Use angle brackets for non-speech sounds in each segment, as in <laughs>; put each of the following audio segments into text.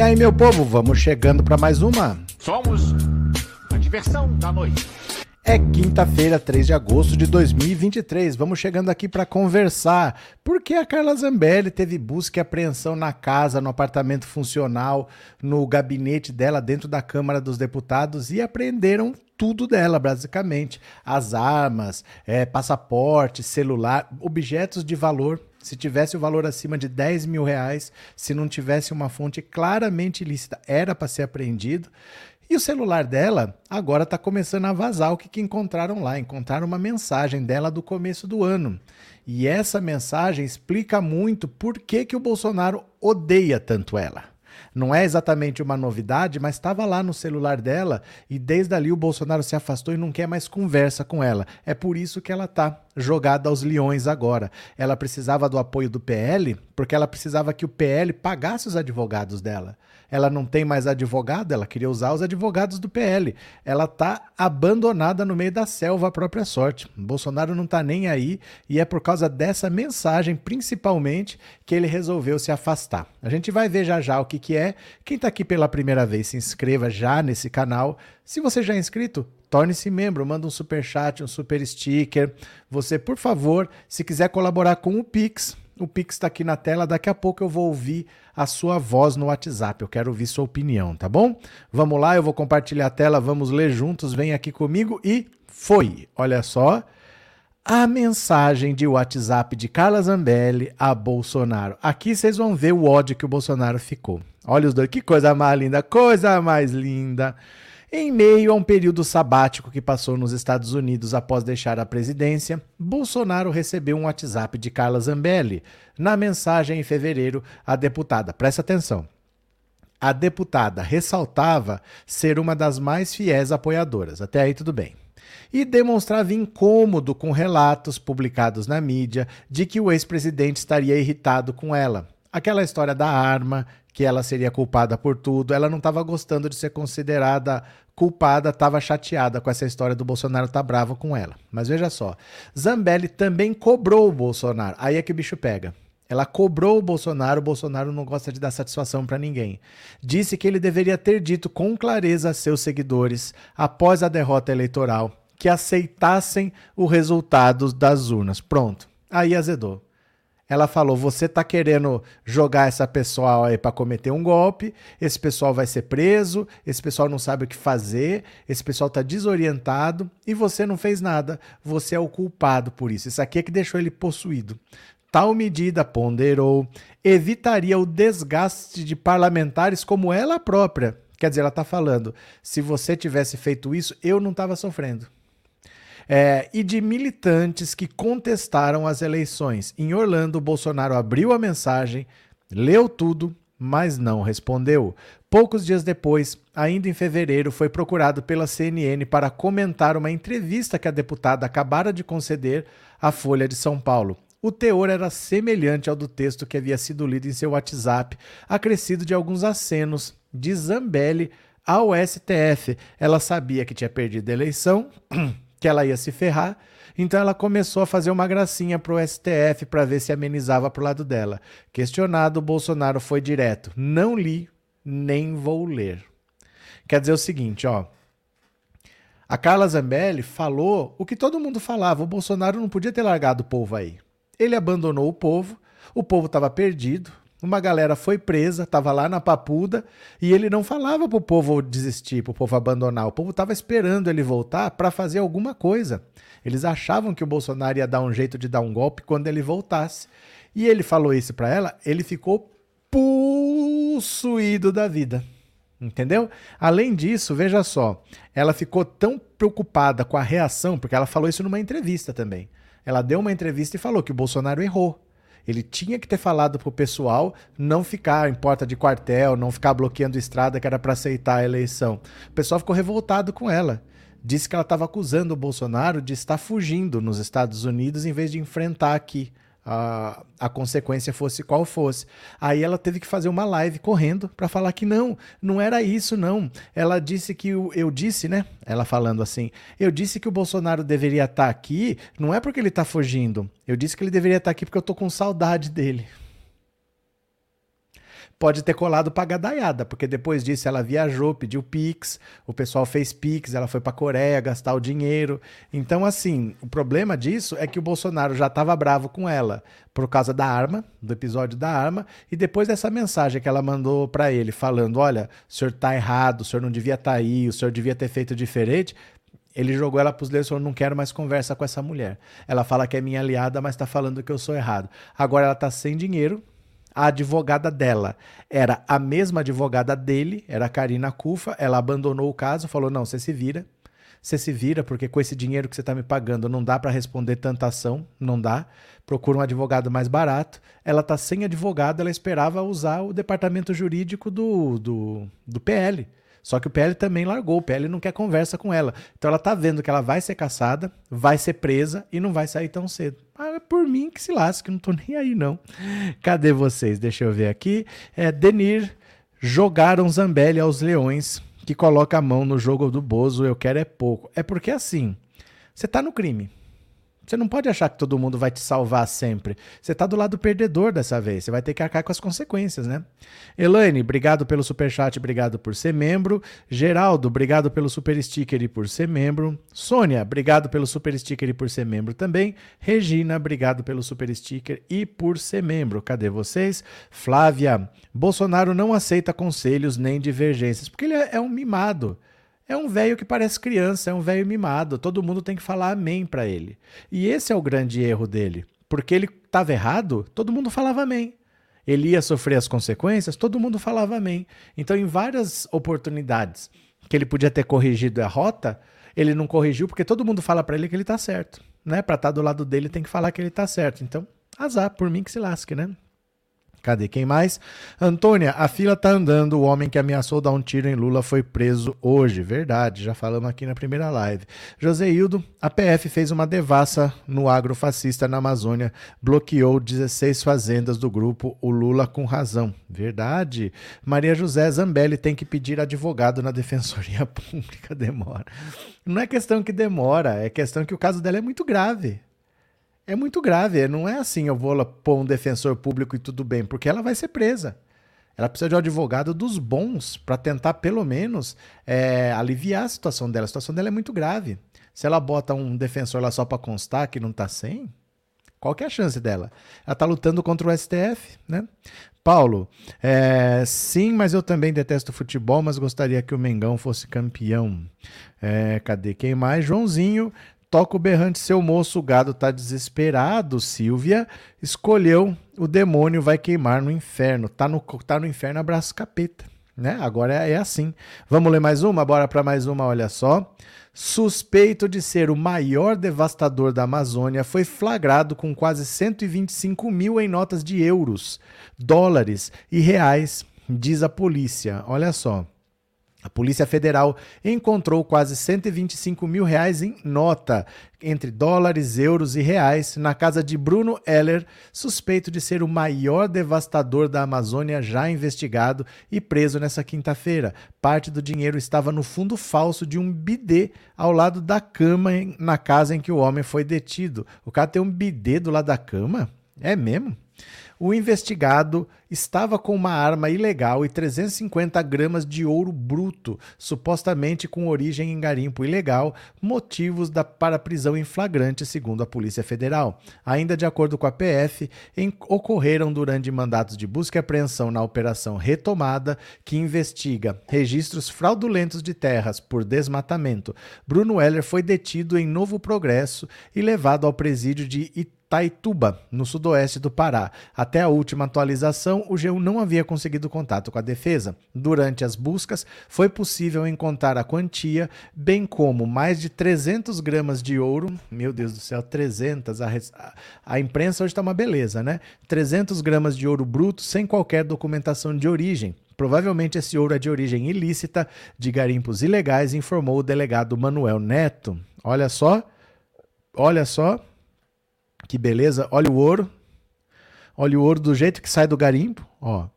E aí, meu povo, vamos chegando para mais uma. Somos a diversão da noite. É quinta-feira, 3 de agosto de 2023. Vamos chegando aqui para conversar. Porque a Carla Zambelli teve busca e apreensão na casa, no apartamento funcional, no gabinete dela, dentro da Câmara dos Deputados e apreenderam tudo dela, basicamente. As armas, é, passaporte, celular, objetos de valor. Se tivesse o valor acima de 10 mil reais, se não tivesse uma fonte claramente ilícita, era para ser apreendido. E o celular dela agora está começando a vazar o que, que encontraram lá. Encontraram uma mensagem dela do começo do ano. E essa mensagem explica muito por que, que o Bolsonaro odeia tanto ela. Não é exatamente uma novidade, mas estava lá no celular dela e desde ali o Bolsonaro se afastou e não quer mais conversa com ela. É por isso que ela está jogada aos leões agora. Ela precisava do apoio do PL, porque ela precisava que o PL pagasse os advogados dela ela não tem mais advogado, ela queria usar os advogados do PL. Ela está abandonada no meio da selva à própria sorte. Bolsonaro não está nem aí e é por causa dessa mensagem, principalmente, que ele resolveu se afastar. A gente vai ver já já o que, que é. Quem está aqui pela primeira vez, se inscreva já nesse canal. Se você já é inscrito, torne-se membro, manda um super chat, um super sticker. Você, por favor, se quiser colaborar com o Pix, o Pix está aqui na tela. Daqui a pouco eu vou ouvir a sua voz no WhatsApp. Eu quero ouvir sua opinião, tá bom? Vamos lá, eu vou compartilhar a tela, vamos ler juntos. Vem aqui comigo e foi. Olha só. A mensagem de WhatsApp de Carla Zambelli a Bolsonaro. Aqui vocês vão ver o ódio que o Bolsonaro ficou. Olha os dois, que coisa mais linda, coisa mais linda. Em meio a um período sabático que passou nos Estados Unidos após deixar a presidência, Bolsonaro recebeu um WhatsApp de Carla Zambelli. Na mensagem em fevereiro, a deputada, presta atenção, a deputada ressaltava ser uma das mais fiéis apoiadoras. Até aí tudo bem. E demonstrava incômodo com relatos publicados na mídia de que o ex-presidente estaria irritado com ela. Aquela história da arma, que ela seria culpada por tudo. Ela não estava gostando de ser considerada culpada, estava chateada com essa história do Bolsonaro tá bravo com ela. Mas veja só, Zambelli também cobrou o Bolsonaro. Aí é que o bicho pega. Ela cobrou o Bolsonaro, o Bolsonaro não gosta de dar satisfação para ninguém. Disse que ele deveria ter dito com clareza a seus seguidores, após a derrota eleitoral, que aceitassem o resultado das urnas. Pronto. Aí azedou. Ela falou: você está querendo jogar essa pessoal aí para cometer um golpe, esse pessoal vai ser preso, esse pessoal não sabe o que fazer, esse pessoal está desorientado e você não fez nada. Você é o culpado por isso. Isso aqui é que deixou ele possuído. Tal medida, ponderou, evitaria o desgaste de parlamentares como ela própria. Quer dizer, ela está falando: se você tivesse feito isso, eu não estava sofrendo é, e de militantes que contestaram as eleições. Em Orlando, Bolsonaro abriu a mensagem, leu tudo, mas não respondeu. Poucos dias depois, ainda em fevereiro, foi procurado pela CNN para comentar uma entrevista que a deputada acabara de conceder à Folha de São Paulo. O teor era semelhante ao do texto que havia sido lido em seu WhatsApp, acrescido de alguns acenos de Zambelli ao STF. Ela sabia que tinha perdido a eleição, <clears throat> que ela ia se ferrar. Então ela começou a fazer uma gracinha pro STF para ver se amenizava pro lado dela. Questionado, Bolsonaro foi direto: "Não li, nem vou ler". Quer dizer o seguinte, ó. A Carla Zambelli falou o que todo mundo falava: o Bolsonaro não podia ter largado o povo aí. Ele abandonou o povo, o povo estava perdido, uma galera foi presa, estava lá na papuda, e ele não falava para o povo desistir, para o povo abandonar. O povo estava esperando ele voltar para fazer alguma coisa. Eles achavam que o Bolsonaro ia dar um jeito de dar um golpe quando ele voltasse. E ele falou isso para ela, ele ficou possuído da vida. Entendeu? Além disso, veja só, ela ficou tão preocupada com a reação, porque ela falou isso numa entrevista também. Ela deu uma entrevista e falou que o Bolsonaro errou ele tinha que ter falado pro pessoal não ficar em porta de quartel, não ficar bloqueando estrada que era para aceitar a eleição. O pessoal ficou revoltado com ela. Disse que ela estava acusando o Bolsonaro de estar fugindo nos Estados Unidos em vez de enfrentar aqui a, a consequência fosse qual fosse. Aí ela teve que fazer uma live correndo para falar que não, não era isso não. Ela disse que o, eu disse, né? Ela falando assim, eu disse que o Bolsonaro deveria estar tá aqui, não é porque ele está fugindo. Eu disse que ele deveria estar tá aqui porque eu tô com saudade dele. Pode ter colado pra gadaiada, porque depois disso ela viajou, pediu Pix, o pessoal fez Pix, ela foi pra Coreia gastar o dinheiro. Então, assim, o problema disso é que o Bolsonaro já estava bravo com ela por causa da arma, do episódio da arma, e depois dessa mensagem que ela mandou para ele, falando: olha, o senhor tá errado, o senhor não devia estar tá aí, o senhor devia ter feito diferente. Ele jogou ela para os leões e falou: não quero mais conversa com essa mulher. Ela fala que é minha aliada, mas está falando que eu sou errado. Agora ela está sem dinheiro. A advogada dela era a mesma advogada dele, era a Karina Cufa. Ela abandonou o caso, falou: não, você se vira. Você se vira, porque com esse dinheiro que você está me pagando não dá para responder tanta ação, não dá. Procura um advogado mais barato. Ela está sem advogado, ela esperava usar o departamento jurídico do, do, do PL. Só que o PL também largou, o PL não quer conversa com ela. Então ela tá vendo que ela vai ser caçada, vai ser presa e não vai sair tão cedo. Ah, é por mim que se lasque, não tô nem aí não. Cadê vocês? Deixa eu ver aqui. É, Denir jogaram Zambelli aos leões que coloca a mão no jogo do Bozo, eu quero é pouco. É porque assim, você tá no crime. Você não pode achar que todo mundo vai te salvar sempre. Você está do lado perdedor dessa vez. Você vai ter que arcar com as consequências, né? Elaine, obrigado pelo superchat, obrigado por ser membro. Geraldo, obrigado pelo super sticker e por ser membro. Sônia, obrigado pelo super sticker e por ser membro também. Regina, obrigado pelo super sticker e por ser membro. Cadê vocês? Flávia, Bolsonaro não aceita conselhos nem divergências, porque ele é um mimado. É um velho que parece criança, é um velho mimado. Todo mundo tem que falar amém para ele. E esse é o grande erro dele. Porque ele estava errado, todo mundo falava amém. Ele ia sofrer as consequências, todo mundo falava amém. Então, em várias oportunidades que ele podia ter corrigido a rota, ele não corrigiu porque todo mundo fala para ele que ele está certo. Né? Para estar tá do lado dele tem que falar que ele está certo. Então, azar, por mim que se lasque, né? Cadê quem mais? Antônia, a fila tá andando. O homem que ameaçou dar um tiro em Lula foi preso hoje. Verdade, já falamos aqui na primeira live. Joseildo, a PF fez uma devassa no agrofascista na Amazônia, bloqueou 16 fazendas do grupo O Lula com razão. Verdade. Maria José Zambelli tem que pedir advogado na <laughs> Defensoria Pública. Demora. Não é questão que demora, é questão que o caso dela é muito grave é muito grave. Não é assim, eu vou pôr um defensor público e tudo bem, porque ela vai ser presa. Ela precisa de um advogado dos bons para tentar, pelo menos, é, aliviar a situação dela. A situação dela é muito grave. Se ela bota um defensor lá só para constar que não está sem, qual que é a chance dela? Ela está lutando contra o STF, né? Paulo, é, sim, mas eu também detesto futebol, mas gostaria que o Mengão fosse campeão. É, cadê quem mais? Joãozinho Toca o berrante, seu moço, o gado tá desesperado. Silvia escolheu o demônio vai queimar no inferno. Tá no, tá no inferno, abraço capeta. Né? Agora é, é assim. Vamos ler mais uma? Bora para mais uma, olha só. Suspeito de ser o maior devastador da Amazônia, foi flagrado com quase 125 mil em notas de euros, dólares e reais, diz a polícia. Olha só. A Polícia Federal encontrou quase 125 mil reais em nota, entre dólares, euros e reais, na casa de Bruno Heller, suspeito de ser o maior devastador da Amazônia já investigado e preso nessa quinta-feira. Parte do dinheiro estava no fundo falso de um bidê ao lado da cama na casa em que o homem foi detido. O cara tem um bidê do lado da cama? É mesmo? O investigado estava com uma arma ilegal e 350 gramas de ouro bruto, supostamente com origem em garimpo ilegal, motivos da, para prisão em flagrante, segundo a Polícia Federal. Ainda de acordo com a PF, em, ocorreram durante mandatos de busca e apreensão na Operação Retomada, que investiga registros fraudulentos de terras por desmatamento. Bruno Heller foi detido em Novo Progresso e levado ao presídio de Itá Taituba, no sudoeste do Pará. Até a última atualização, o G1 não havia conseguido contato com a defesa. Durante as buscas, foi possível encontrar a quantia, bem como mais de 300 gramas de ouro. Meu Deus do céu, 300. A, a imprensa hoje está uma beleza, né? 300 gramas de ouro bruto sem qualquer documentação de origem. Provavelmente esse ouro é de origem ilícita, de garimpos ilegais, informou o delegado Manuel Neto. Olha só, olha só, que beleza. Olha o ouro. Olha o ouro do jeito que sai do garimpo. Ó.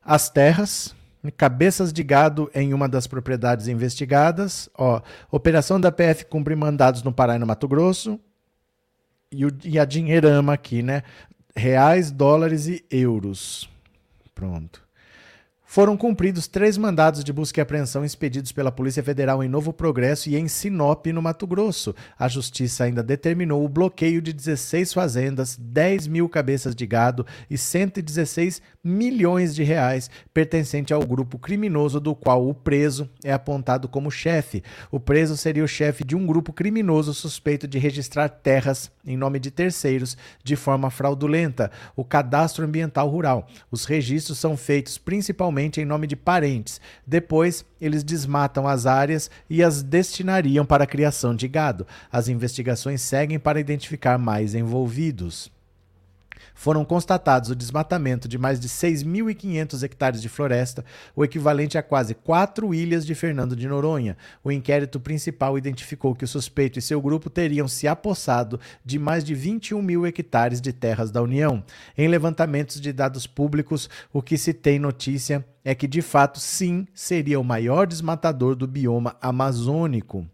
As terras, cabeças de gado em uma das propriedades investigadas. Ó. Operação da PF cumpre mandados no Pará e no Mato Grosso. E, o, e a dinheirama aqui, né? Reais, dólares e euros. Pronto. Foram cumpridos três mandados de busca e apreensão expedidos pela Polícia Federal em Novo Progresso e em Sinop, no Mato Grosso. A Justiça ainda determinou o bloqueio de 16 fazendas, 10 mil cabeças de gado e 116 milhões de reais pertencente ao grupo criminoso do qual o preso é apontado como chefe. O preso seria o chefe de um grupo criminoso suspeito de registrar terras em nome de terceiros de forma fraudulenta, o cadastro ambiental rural. Os registros são feitos principalmente em nome de parentes. Depois, eles desmatam as áreas e as destinariam para a criação de gado. As investigações seguem para identificar mais envolvidos foram constatados o desmatamento de mais de 6.500 hectares de floresta, o equivalente a quase quatro ilhas de Fernando de Noronha. O inquérito principal identificou que o suspeito e seu grupo teriam se apossado de mais de 21 mil hectares de terras da União. Em levantamentos de dados públicos, o que se tem notícia é que, de fato, sim, seria o maior desmatador do bioma amazônico.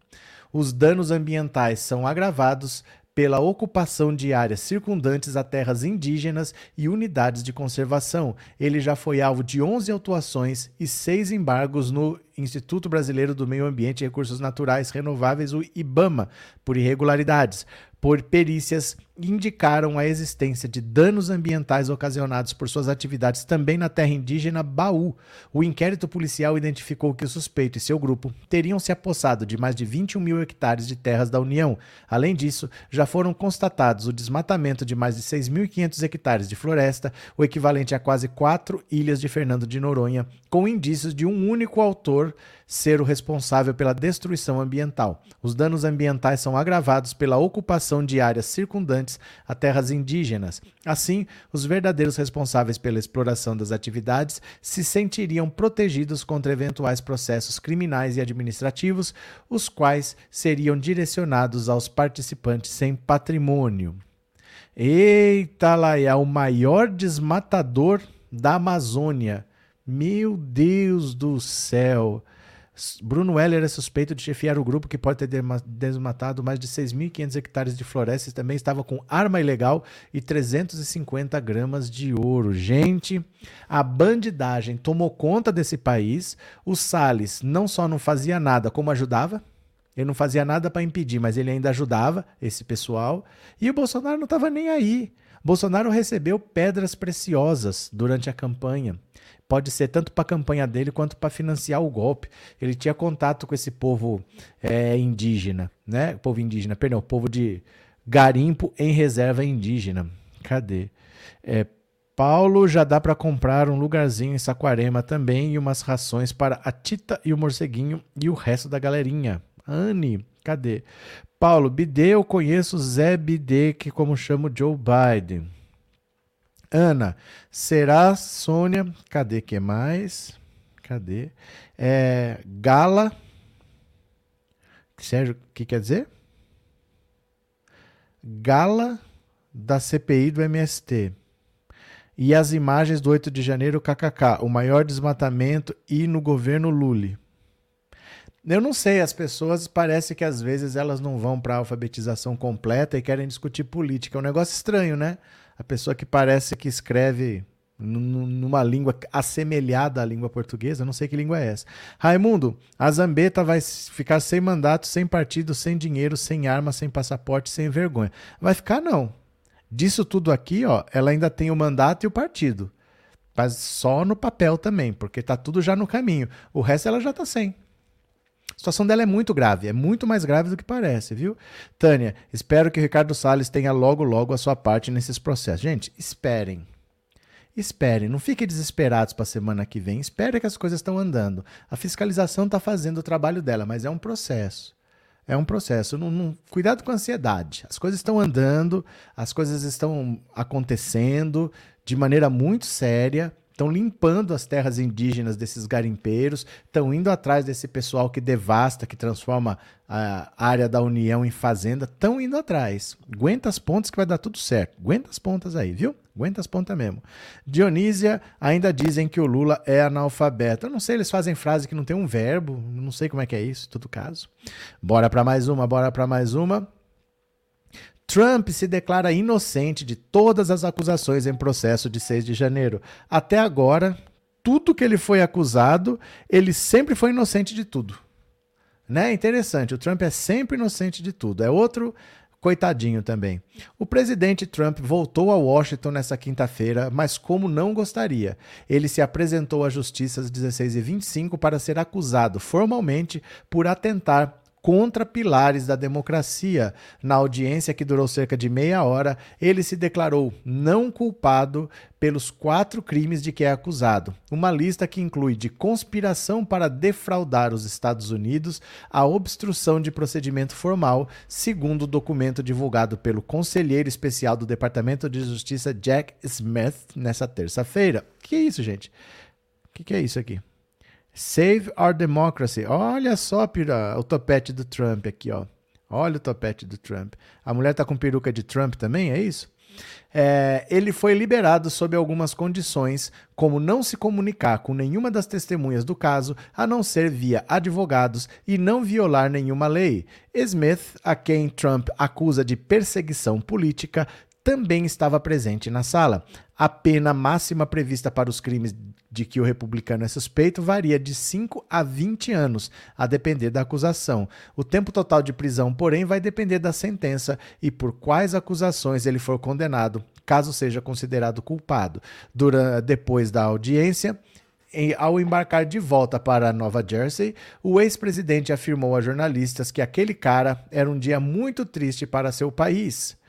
Os danos ambientais são agravados pela ocupação de áreas circundantes a terras indígenas e unidades de conservação. Ele já foi alvo de 11 autuações e seis embargos no Instituto Brasileiro do Meio Ambiente e Recursos Naturais Renováveis, o IBAMA, por irregularidades por perícias indicaram a existência de danos ambientais ocasionados por suas atividades também na terra indígena Baú. O inquérito policial identificou que o suspeito e seu grupo teriam se apossado de mais de 21 mil hectares de terras da União. Além disso, já foram constatados o desmatamento de mais de 6.500 hectares de floresta, o equivalente a quase quatro ilhas de Fernando de Noronha, com indícios de um único autor ser o responsável pela destruição ambiental. Os danos ambientais são agravados pela ocupação de áreas circundantes a terras indígenas. Assim, os verdadeiros responsáveis pela exploração das atividades se sentiriam protegidos contra eventuais processos criminais e administrativos, os quais seriam direcionados aos participantes sem patrimônio. Eita, lá é o maior desmatador da Amazônia. Meu Deus do céu! Bruno Heller é suspeito de chefiar o grupo que pode ter desmatado mais de 6.500 hectares de floresta e também estava com arma ilegal e 350 gramas de ouro. Gente, a bandidagem tomou conta desse país. O Salles não só não fazia nada, como ajudava. Ele não fazia nada para impedir, mas ele ainda ajudava esse pessoal. E o Bolsonaro não estava nem aí. Bolsonaro recebeu pedras preciosas durante a campanha pode ser tanto para a campanha dele quanto para financiar o golpe. Ele tinha contato com esse povo é, indígena, né? Povo indígena, perdão, povo de garimpo em reserva indígena. Cadê? É, Paulo já dá para comprar um lugarzinho em Saquarema também e umas rações para a Tita e o Morceguinho e o resto da galerinha. Anne, cadê? Paulo, Bidê, eu conheço Zé Bidê, que como chamo Joe Biden. Ana, será Sônia? Cadê que mais? Cadê? É, Gala. Sérgio, o que quer dizer? Gala da CPI do MST. E as imagens do 8 de janeiro, kkk, o maior desmatamento e no governo Lully. Eu não sei, as pessoas parece que às vezes elas não vão para a alfabetização completa e querem discutir política. É um negócio estranho, né? a pessoa que parece que escreve numa língua assemelhada à língua portuguesa, não sei que língua é essa. Raimundo, a Zambeta vai ficar sem mandato, sem partido, sem dinheiro, sem arma, sem passaporte, sem vergonha. Vai ficar não. Disso tudo aqui, ó, ela ainda tem o mandato e o partido. Mas só no papel também, porque tá tudo já no caminho. O resto ela já tá sem. Situação dela é muito grave, é muito mais grave do que parece, viu? Tânia, espero que o Ricardo Salles tenha logo, logo a sua parte nesses processos. Gente, esperem. Esperem, não fiquem desesperados para a semana que vem. Esperem que as coisas estão andando. A fiscalização está fazendo o trabalho dela, mas é um processo. É um processo. Não, não, cuidado com a ansiedade. As coisas estão andando, as coisas estão acontecendo de maneira muito séria estão limpando as terras indígenas desses garimpeiros, estão indo atrás desse pessoal que devasta, que transforma a área da União em fazenda, estão indo atrás. Aguenta as pontas que vai dar tudo certo. Aguenta as pontas aí, viu? Aguenta as pontas mesmo. Dionísia, ainda dizem que o Lula é analfabeto. Eu não sei, eles fazem frase que não tem um verbo, não sei como é que é isso, em todo caso. Bora para mais uma, bora para mais uma. Trump se declara inocente de todas as acusações em processo de 6 de janeiro. Até agora, tudo que ele foi acusado, ele sempre foi inocente de tudo. Né? Interessante, o Trump é sempre inocente de tudo. É outro coitadinho também. O presidente Trump voltou a Washington nessa quinta-feira, mas como não gostaria. Ele se apresentou à justiça às 16h25 para ser acusado formalmente por atentar contra pilares da democracia. Na audiência, que durou cerca de meia hora, ele se declarou não culpado pelos quatro crimes de que é acusado. Uma lista que inclui de conspiração para defraudar os Estados Unidos a obstrução de procedimento formal, segundo o documento divulgado pelo conselheiro especial do Departamento de Justiça Jack Smith nessa terça-feira. Que é isso, gente? O que, que é isso aqui? Save Our Democracy. Olha só pira, o topete do Trump aqui, ó. Olha o topete do Trump. A mulher tá com peruca de Trump também, é isso? É, ele foi liberado sob algumas condições, como não se comunicar com nenhuma das testemunhas do caso, a não ser via advogados, e não violar nenhuma lei. Smith, a quem Trump acusa de perseguição política, também estava presente na sala. A pena máxima prevista para os crimes de que o republicano é suspeito varia de 5 a 20 anos, a depender da acusação. O tempo total de prisão, porém, vai depender da sentença e por quais acusações ele for condenado, caso seja considerado culpado. Durante, depois da audiência, ao embarcar de volta para Nova Jersey, o ex-presidente afirmou a jornalistas que aquele cara era um dia muito triste para seu país.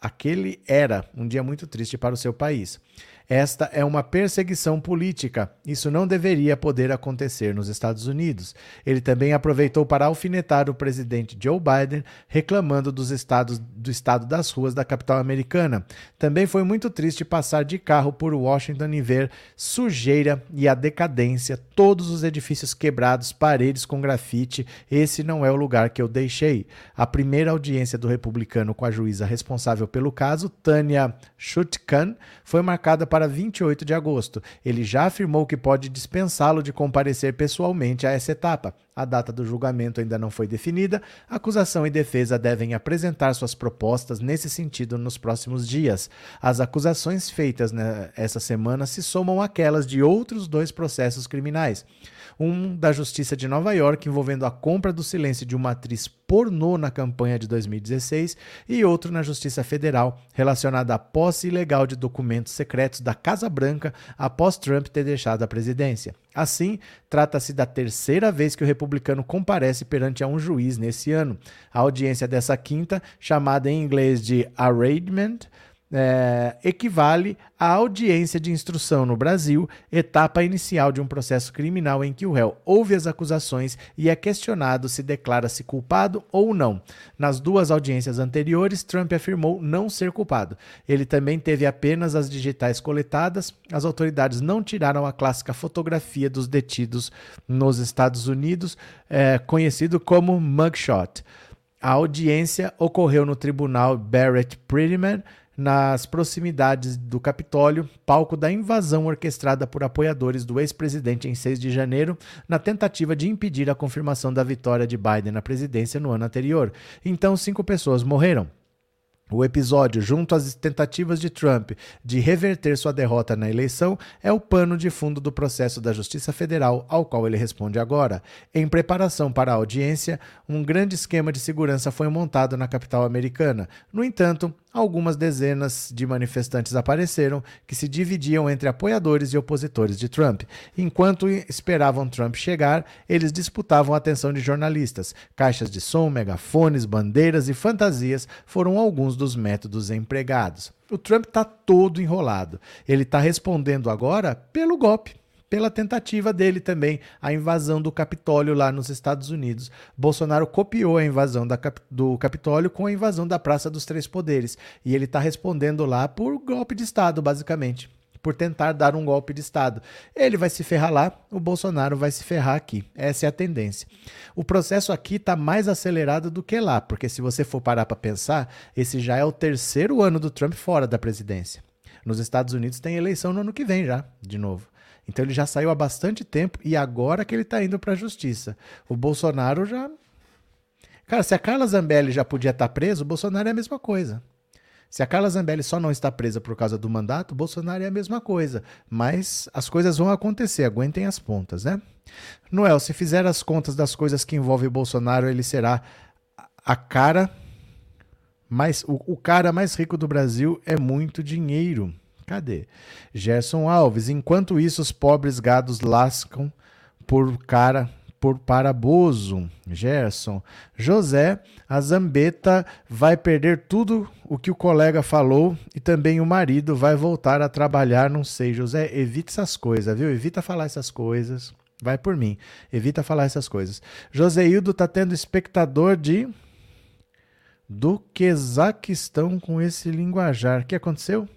Aquele era um dia muito triste para o seu país. Esta é uma perseguição política. Isso não deveria poder acontecer nos Estados Unidos. Ele também aproveitou para alfinetar o presidente Joe Biden, reclamando dos estados do estado das ruas da capital americana. Também foi muito triste passar de carro por Washington e ver sujeira e a decadência, todos os edifícios quebrados, paredes com grafite. Esse não é o lugar que eu deixei. A primeira audiência do republicano com a juíza responsável pelo caso, Tanya Chutkan, foi marcada para 28 de agosto. Ele já afirmou que pode dispensá-lo de comparecer pessoalmente a essa etapa. A data do julgamento ainda não foi definida. Acusação e defesa devem apresentar suas propostas nesse sentido nos próximos dias. As acusações feitas nessa semana se somam àquelas de outros dois processos criminais um da Justiça de Nova York envolvendo a compra do silêncio de uma atriz pornô na campanha de 2016 e outro na Justiça Federal relacionado à posse ilegal de documentos secretos da Casa Branca após Trump ter deixado a presidência. Assim, trata-se da terceira vez que o republicano comparece perante a um juiz nesse ano. A audiência dessa quinta, chamada em inglês de arraignment, é, equivale à audiência de instrução no Brasil, etapa inicial de um processo criminal em que o réu ouve as acusações e é questionado se declara-se culpado ou não. Nas duas audiências anteriores, Trump afirmou não ser culpado. Ele também teve apenas as digitais coletadas. As autoridades não tiraram a clássica fotografia dos detidos nos Estados Unidos, é, conhecido como mugshot. A audiência ocorreu no tribunal Barrett Prettyman nas proximidades do Capitólio, palco da invasão orquestrada por apoiadores do ex-presidente em 6 de janeiro, na tentativa de impedir a confirmação da vitória de Biden na presidência no ano anterior. Então, cinco pessoas morreram. O episódio, junto às tentativas de Trump de reverter sua derrota na eleição, é o pano de fundo do processo da Justiça Federal ao qual ele responde agora. Em preparação para a audiência, um grande esquema de segurança foi montado na capital americana. No entanto, algumas dezenas de manifestantes apareceram que se dividiam entre apoiadores e opositores de Trump. Enquanto esperavam Trump chegar, eles disputavam a atenção de jornalistas. Caixas de som, megafones, bandeiras e fantasias foram alguns dos métodos empregados. O Trump está todo enrolado. Ele está respondendo agora pelo golpe pela tentativa dele também, a invasão do Capitólio lá nos Estados Unidos. Bolsonaro copiou a invasão da, do Capitólio com a invasão da Praça dos Três Poderes. E ele está respondendo lá por golpe de Estado, basicamente. Por tentar dar um golpe de Estado. Ele vai se ferrar lá, o Bolsonaro vai se ferrar aqui. Essa é a tendência. O processo aqui está mais acelerado do que lá, porque se você for parar para pensar, esse já é o terceiro ano do Trump fora da presidência. Nos Estados Unidos tem eleição no ano que vem já, de novo. Então ele já saiu há bastante tempo e agora que ele está indo para a justiça. O Bolsonaro já Cara, se a Carla Zambelli já podia estar tá presa, o Bolsonaro é a mesma coisa. Se a Carla Zambelli só não está presa por causa do mandato, Bolsonaro é a mesma coisa. Mas as coisas vão acontecer, aguentem as pontas, né? Noel, se fizer as contas das coisas que envolvem o Bolsonaro, ele será a cara mais. O, o cara mais rico do Brasil é muito dinheiro. Cadê? Gerson Alves, enquanto isso, os pobres gados lascam por cara por Paraboso. Gerson. José, a Zambeta vai perder tudo o que o colega falou e também o marido vai voltar a trabalhar, não sei. José, evita essas coisas, viu? Evita falar essas coisas. Vai por mim. Evita falar essas coisas. Joseildo tá tendo espectador de do Quezaquistão com esse linguajar. O que aconteceu?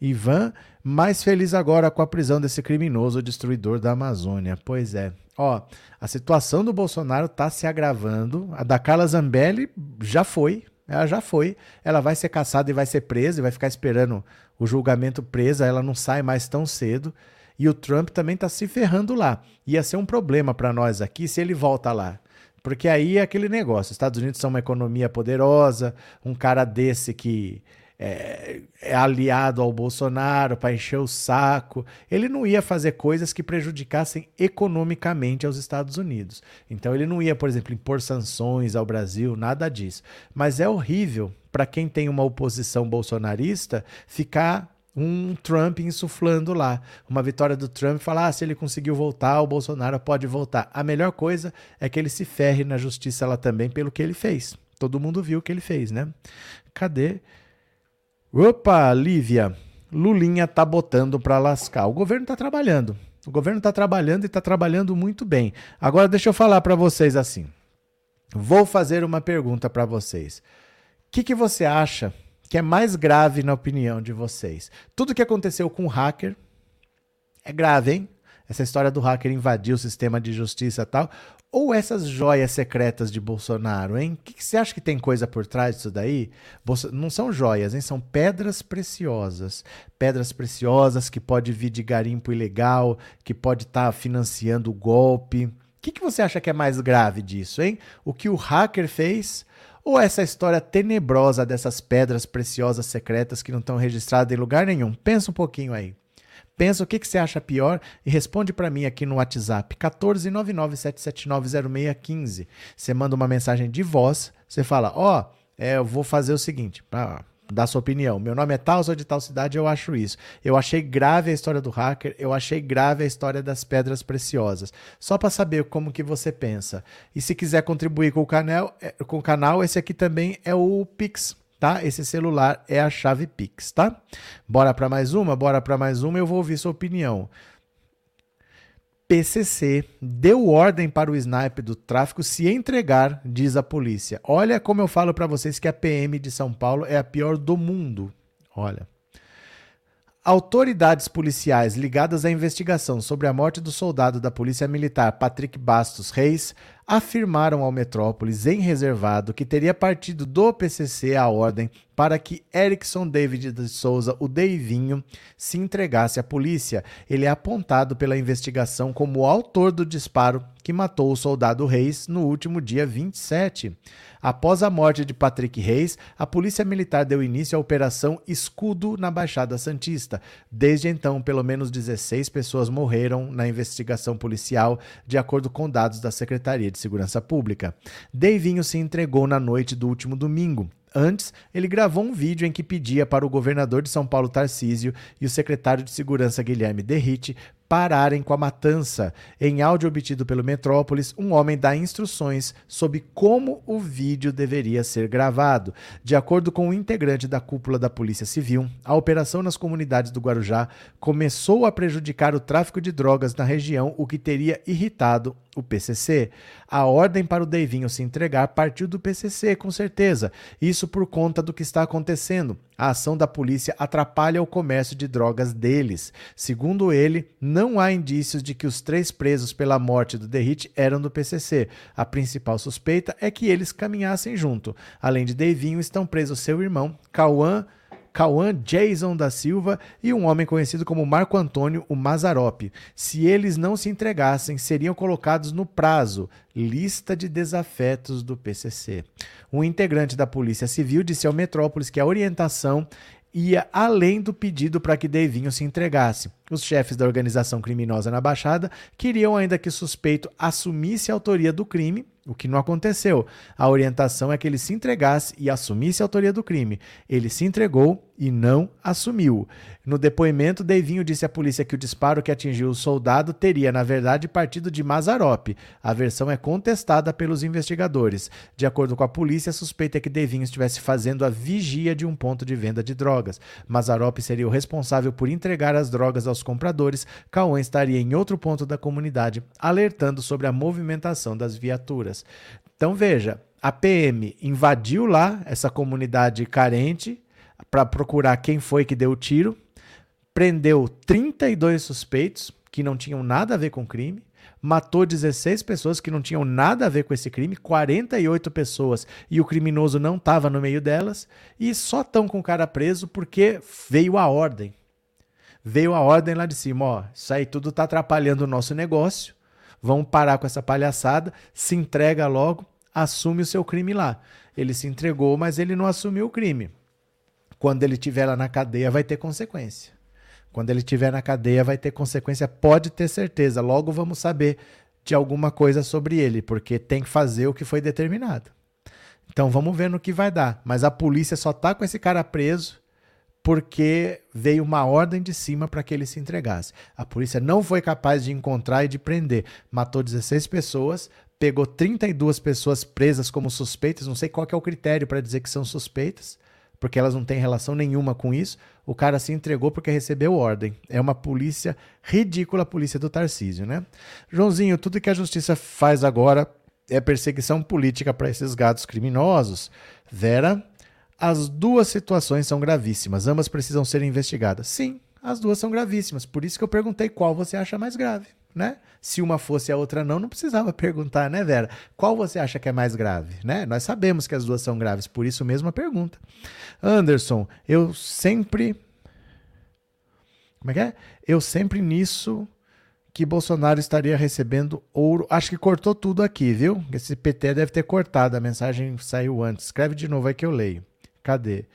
Ivan, mais feliz agora com a prisão desse criminoso destruidor da Amazônia. Pois é. Ó, a situação do Bolsonaro está se agravando. A da Carla Zambelli já foi. Ela já foi. Ela vai ser caçada e vai ser presa e vai ficar esperando o julgamento presa. Ela não sai mais tão cedo. E o Trump também está se ferrando lá. Ia ser um problema para nós aqui se ele volta lá. Porque aí é aquele negócio. Os Estados Unidos são uma economia poderosa. Um cara desse que é, é aliado ao Bolsonaro para encher o saco. Ele não ia fazer coisas que prejudicassem economicamente aos Estados Unidos. Então ele não ia, por exemplo, impor sanções ao Brasil, nada disso. Mas é horrível para quem tem uma oposição bolsonarista ficar um Trump insuflando lá. Uma vitória do Trump falar, ah, se ele conseguiu voltar, o Bolsonaro pode voltar. A melhor coisa é que ele se ferre na justiça lá também pelo que ele fez. Todo mundo viu o que ele fez, né? Cadê? Opa, Lívia, Lulinha tá botando para lascar. O governo tá trabalhando. O governo tá trabalhando e tá trabalhando muito bem. Agora deixa eu falar para vocês assim. Vou fazer uma pergunta para vocês. O que, que você acha que é mais grave na opinião de vocês? Tudo que aconteceu com o hacker é grave, hein? Essa história do hacker invadir o sistema de justiça e tal. Ou essas joias secretas de Bolsonaro, hein? O que, que, você acha que tem coisa por trás disso daí? Não são joias, hein? São pedras preciosas. Pedras preciosas que pode vir de garimpo ilegal, que pode estar tá financiando o golpe. O que, que você acha que é mais grave disso, hein? O que o hacker fez ou essa história tenebrosa dessas pedras preciosas secretas que não estão registradas em lugar nenhum? Pensa um pouquinho aí. Pensa o que, que você acha pior e responde para mim aqui no WhatsApp 14997790615. Você manda uma mensagem de voz, você fala: "Ó, oh, é, eu vou fazer o seguinte, para dar sua opinião. Meu nome é tal, sou de tal cidade, eu acho isso. Eu achei grave a história do hacker, eu achei grave a história das pedras preciosas. Só para saber como que você pensa. E se quiser contribuir com o canal, é, com o canal, esse aqui também é o Pix tá? Esse celular é a chave Pix, tá? Bora para mais uma? Bora para mais uma, eu vou ouvir sua opinião. PCC deu ordem para o sniper do tráfico se entregar, diz a polícia. Olha como eu falo para vocês que a PM de São Paulo é a pior do mundo. Olha. Autoridades policiais ligadas à investigação sobre a morte do soldado da Polícia Militar Patrick Bastos Reis afirmaram ao Metrópolis em reservado que teria partido do PCC a ordem para que Erickson David de Souza, o Deivinho, se entregasse à polícia. Ele é apontado pela investigação como o autor do disparo que matou o soldado Reis no último dia 27. Após a morte de Patrick Reis, a Polícia Militar deu início à Operação Escudo na Baixada Santista. Desde então, pelo menos 16 pessoas morreram na investigação policial, de acordo com dados da Secretaria de Segurança Pública. Deivinho se entregou na noite do último domingo. Antes, ele gravou um vídeo em que pedia para o governador de São Paulo, Tarcísio, e o secretário de Segurança, Guilherme Derrite, pararem com a matança. Em áudio obtido pelo Metrópolis, um homem dá instruções sobre como o vídeo deveria ser gravado. De acordo com um integrante da cúpula da Polícia Civil, a operação nas comunidades do Guarujá começou a prejudicar o tráfico de drogas na região, o que teria irritado o PCC. A ordem para o Deivinho se entregar partiu do PCC, com certeza. Isso por conta do que está acontecendo. A ação da polícia atrapalha o comércio de drogas deles. Segundo ele, não há indícios de que os três presos pela morte do Derrite eram do PCC. A principal suspeita é que eles caminhassem junto. Além de Deivinho, estão presos seu irmão, Cauã Cauã Jason da Silva e um homem conhecido como Marco Antônio o Mazarop. Se eles não se entregassem, seriam colocados no prazo, lista de desafetos do PCC. Um integrante da Polícia Civil disse ao Metrópolis que a orientação ia além do pedido para que Devinho se entregasse. Os chefes da organização criminosa na Baixada queriam ainda que o suspeito assumisse a autoria do crime o que não aconteceu. A orientação é que ele se entregasse e assumisse a autoria do crime. Ele se entregou e não assumiu. No depoimento, Deivinho disse à polícia que o disparo que atingiu o soldado teria, na verdade, partido de Mazarop. A versão é contestada pelos investigadores. De acordo com a polícia, a suspeita é que Deivinho estivesse fazendo a vigia de um ponto de venda de drogas. Mazarop seria o responsável por entregar as drogas aos compradores. Cauã estaria em outro ponto da comunidade, alertando sobre a movimentação das viaturas. Então veja, a PM invadiu lá essa comunidade carente para procurar quem foi que deu o tiro, prendeu 32 suspeitos que não tinham nada a ver com o crime, matou 16 pessoas que não tinham nada a ver com esse crime, 48 pessoas e o criminoso não estava no meio delas, e só estão com o cara preso porque veio a ordem. Veio a ordem lá de cima, ó, isso aí tudo está atrapalhando o nosso negócio, vamos parar com essa palhaçada, se entrega logo, assume o seu crime lá. Ele se entregou, mas ele não assumiu o crime. Quando ele estiver lá na cadeia, vai ter consequência. Quando ele estiver na cadeia, vai ter consequência, pode ter certeza. Logo vamos saber de alguma coisa sobre ele, porque tem que fazer o que foi determinado. Então vamos ver no que vai dar. Mas a polícia só tá com esse cara preso porque veio uma ordem de cima para que ele se entregasse. A polícia não foi capaz de encontrar e de prender. Matou 16 pessoas, pegou 32 pessoas presas como suspeitas. Não sei qual é o critério para dizer que são suspeitas porque elas não têm relação nenhuma com isso. O cara se entregou porque recebeu ordem. É uma polícia ridícula, a polícia do Tarcísio, né? Joãozinho, tudo que a justiça faz agora é perseguição política para esses gatos criminosos. Vera, as duas situações são gravíssimas, ambas precisam ser investigadas. Sim, as duas são gravíssimas. Por isso que eu perguntei qual você acha mais grave, né? Se uma fosse a outra não, não precisava perguntar, né, Vera? Qual você acha que é mais grave, né? Nós sabemos que as duas são graves, por isso mesmo a pergunta. Anderson, eu sempre Como é que é? Eu sempre nisso que Bolsonaro estaria recebendo ouro. Acho que cortou tudo aqui, viu? Esse PT deve ter cortado, a mensagem saiu antes. Escreve de novo aí que eu leio. Cadê?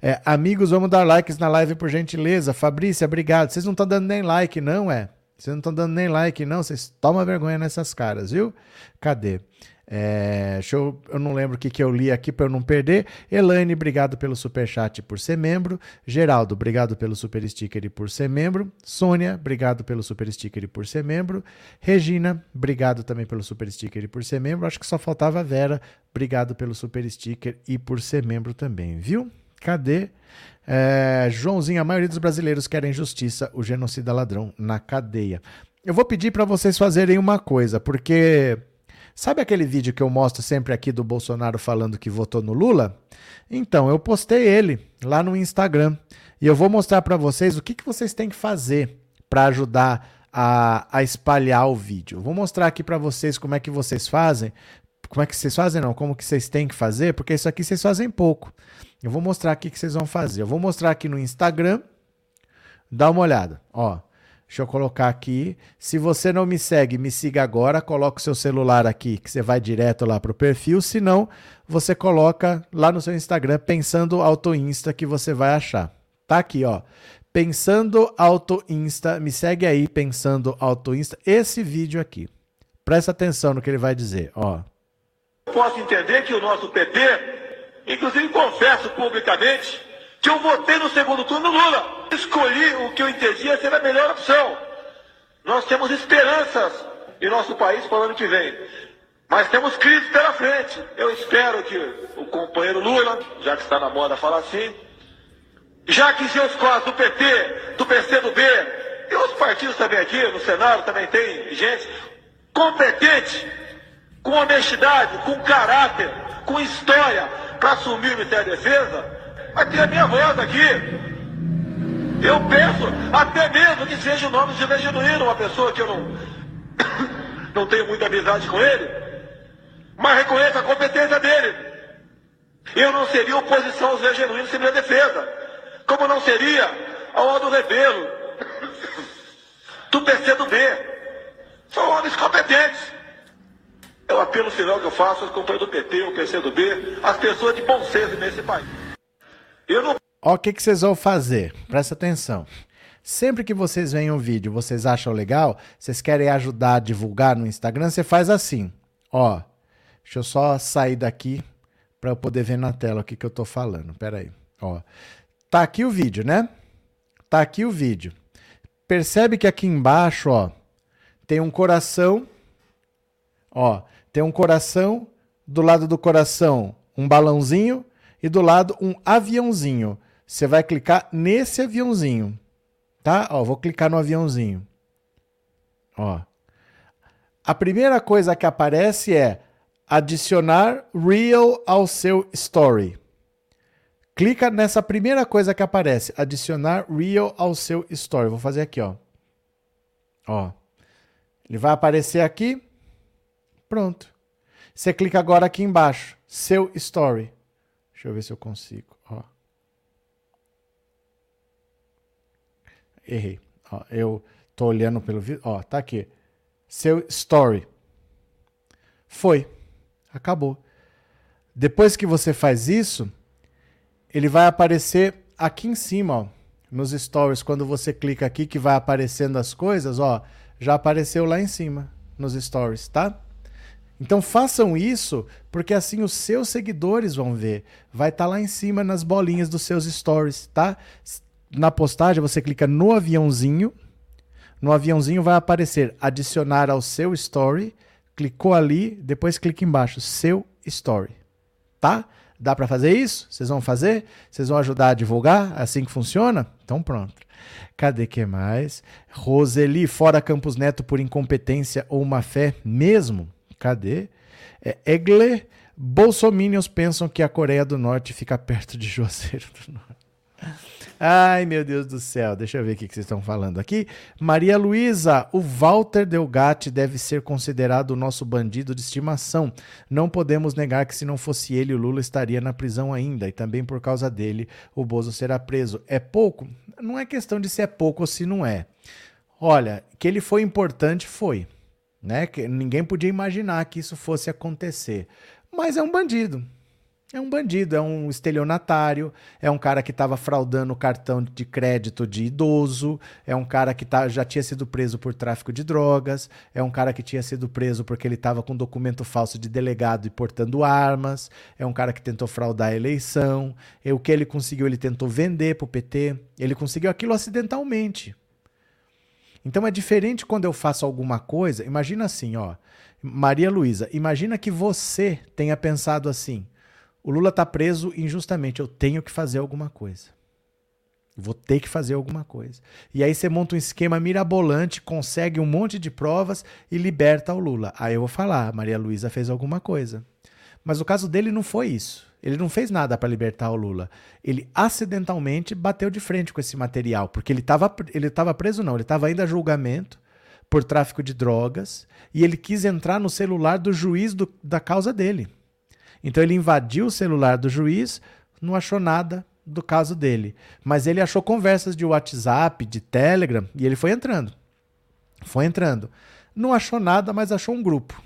É, amigos, vamos dar likes na live por gentileza. Fabrícia, obrigado. Vocês não estão dando nem like, não é? Vocês não estão dando nem like, não. Vocês tomam vergonha nessas caras, viu? Cadê? É, eu, eu, não lembro o que, que eu li aqui para eu não perder. Elaine, obrigado pelo super chat por ser membro. Geraldo, obrigado pelo super sticker e por ser membro. Sônia, obrigado pelo super sticker e por ser membro. Regina, obrigado também pelo super sticker e por ser membro. Acho que só faltava a Vera, obrigado pelo super sticker e por ser membro também, viu? Cadê? É, Joãozinho, a maioria dos brasileiros querem justiça, o genocida ladrão na cadeia. Eu vou pedir para vocês fazerem uma coisa, porque sabe aquele vídeo que eu mostro sempre aqui do Bolsonaro falando que votou no Lula? Então, eu postei ele lá no Instagram e eu vou mostrar para vocês o que, que vocês têm que fazer para ajudar a, a, espalhar o vídeo. Vou mostrar aqui para vocês como é que vocês fazem. Como é que vocês fazem, não? Como que vocês têm que fazer, porque isso aqui vocês fazem pouco. Eu vou mostrar aqui o que vocês vão fazer. Eu vou mostrar aqui no Instagram. Dá uma olhada. Ó, deixa eu colocar aqui. Se você não me segue, me siga agora. Coloca o seu celular aqui, que você vai direto lá para o perfil. Se não, você coloca lá no seu Instagram, pensando Auto Insta, que você vai achar. Tá aqui, ó. Pensando Auto Insta. Me segue aí, Pensando Auto Insta. Esse vídeo aqui. Presta atenção no que ele vai dizer, ó. Posso entender que o nosso PT Inclusive confesso publicamente que eu votei no segundo turno no Lula. Escolhi o que eu entendia ser a melhor opção. Nós temos esperanças em nosso país para o ano que vem. Mas temos crise pela frente. Eu espero que o companheiro Lula, já que está na moda falar assim, já que seus quadros do PT, do PCdoB, e os partidos também aqui, no Senado também tem gente competente, com honestidade, com caráter, com história, para assumir o Ministério da Defesa, vai ter a minha voz aqui. Eu peço até mesmo que seja o nome de Genuíno, uma pessoa que eu não, <coughs> não tenho muita amizade com ele, mas reconheço a competência dele. Eu não seria oposição ao Zé Genuíno sem minha defesa. Como não seria a hora <coughs> do Rebelo, do PCdoB. São homens competentes. É o apelo final que eu faço aos companheiros do PT, o PCdoB, as pessoas de bom senso nesse país. Eu não... Ó, o que, que vocês vão fazer? Presta atenção. Sempre que vocês veem um vídeo vocês acham legal, vocês querem ajudar a divulgar no Instagram, você faz assim. Ó, deixa eu só sair daqui para eu poder ver na tela o que, que eu tô falando. Pera aí. Ó, tá aqui o vídeo, né? Tá aqui o vídeo. Percebe que aqui embaixo, ó, tem um coração. Ó, tem um coração, do lado do coração um balãozinho e do lado um aviãozinho. Você vai clicar nesse aviãozinho. Tá? Ó, vou clicar no aviãozinho. Ó. A primeira coisa que aparece é adicionar Reel ao seu story. Clica nessa primeira coisa que aparece, adicionar Reel ao seu story. Vou fazer aqui, ó. Ó. Ele vai aparecer aqui. Pronto. Você clica agora aqui embaixo, seu story. Deixa eu ver se eu consigo, ó. Errei. Ó, eu tô olhando pelo vídeo. Ó, tá aqui. Seu story. Foi. Acabou. Depois que você faz isso, ele vai aparecer aqui em cima, ó, nos stories. Quando você clica aqui que vai aparecendo as coisas, ó, já apareceu lá em cima nos stories, tá? Então façam isso, porque assim os seus seguidores vão ver. Vai estar tá lá em cima nas bolinhas dos seus stories, tá? na postagem você clica no aviãozinho. No aviãozinho vai aparecer adicionar ao seu story. Clicou ali, depois clica embaixo, seu story. Tá? Dá para fazer isso? Vocês vão fazer? Vocês vão ajudar a divulgar? É assim que funciona? Então pronto. Cadê que mais? Roseli, fora Campos Neto por incompetência ou má fé mesmo? Cadê? É, Egle, bolsominions pensam que a Coreia do Norte fica perto de Juazeiro do Norte. Ai, meu Deus do céu. Deixa eu ver o que vocês estão falando aqui. Maria Luísa, o Walter Delgatti deve ser considerado o nosso bandido de estimação. Não podemos negar que se não fosse ele, o Lula estaria na prisão ainda. E também por causa dele, o Bozo será preso. É pouco? Não é questão de se é pouco ou se não é. Olha, que ele foi importante, foi. Né? Que ninguém podia imaginar que isso fosse acontecer. Mas é um bandido. É um bandido, é um estelionatário, é um cara que estava fraudando o cartão de crédito de idoso, é um cara que tá, já tinha sido preso por tráfico de drogas, é um cara que tinha sido preso porque ele estava com documento falso de delegado e portando armas, é um cara que tentou fraudar a eleição, e o que ele conseguiu, ele tentou vender para o PT, ele conseguiu aquilo acidentalmente. Então é diferente quando eu faço alguma coisa, imagina assim, ó, Maria Luísa, imagina que você tenha pensado assim, o Lula está preso injustamente. Eu tenho que fazer alguma coisa. Vou ter que fazer alguma coisa. E aí você monta um esquema mirabolante, consegue um monte de provas e liberta o Lula. Aí eu vou falar, Maria Luísa fez alguma coisa. Mas o caso dele não foi isso. Ele não fez nada para libertar o Lula. Ele acidentalmente bateu de frente com esse material, porque ele estava ele tava preso, não, ele estava ainda a julgamento por tráfico de drogas e ele quis entrar no celular do juiz do, da causa dele. Então ele invadiu o celular do juiz, não achou nada do caso dele. Mas ele achou conversas de WhatsApp, de Telegram, e ele foi entrando. Foi entrando. Não achou nada, mas achou um grupo.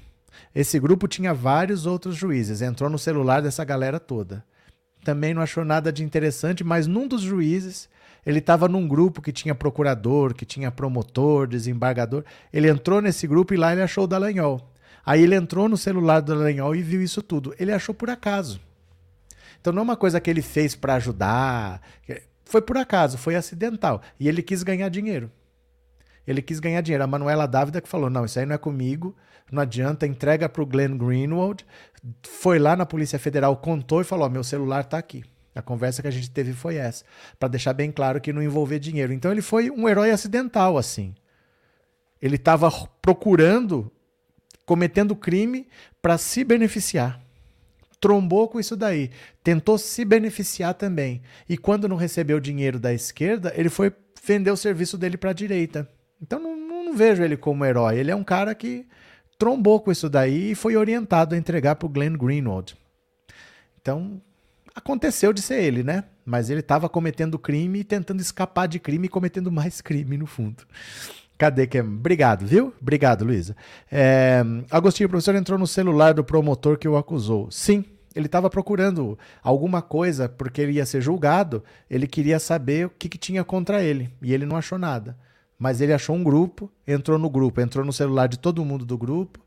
Esse grupo tinha vários outros juízes. Entrou no celular dessa galera toda. Também não achou nada de interessante, mas num dos juízes, ele estava num grupo que tinha procurador, que tinha promotor, desembargador. Ele entrou nesse grupo e lá ele achou o Dallagnol. Aí ele entrou no celular do Dallagnol e viu isso tudo. Ele achou por acaso. Então não é uma coisa que ele fez para ajudar. Foi por acaso, foi acidental. E ele quis ganhar dinheiro. Ele quis ganhar dinheiro. A Manuela Dávida que falou: não, isso aí não é comigo, não adianta, entrega para o Glenn Greenwald. Foi lá na Polícia Federal, contou e falou: oh, meu celular está aqui. A conversa que a gente teve foi essa, para deixar bem claro que não envolvia dinheiro. Então ele foi um herói acidental, assim. Ele estava procurando cometendo crime para se beneficiar. Trombou com isso daí, tentou se beneficiar também. E quando não recebeu dinheiro da esquerda, ele foi vender o serviço dele para a direita. Então não, não, vejo ele como herói. Ele é um cara que trombou com isso daí e foi orientado a entregar para o Glenn Greenwald. Então aconteceu de ser ele, né? Mas ele estava cometendo crime e tentando escapar de crime e cometendo mais <laughs> crime no fundo. Cadê que é? Obrigado, viu? Obrigado, Luísa. É... Agostinho, o professor entrou no celular do promotor que o acusou. Sim, ele estava procurando alguma coisa porque ele ia ser julgado. Ele queria saber o que, que tinha contra ele e ele não achou nada. Mas ele achou um grupo, entrou no grupo, entrou no celular de todo mundo do grupo,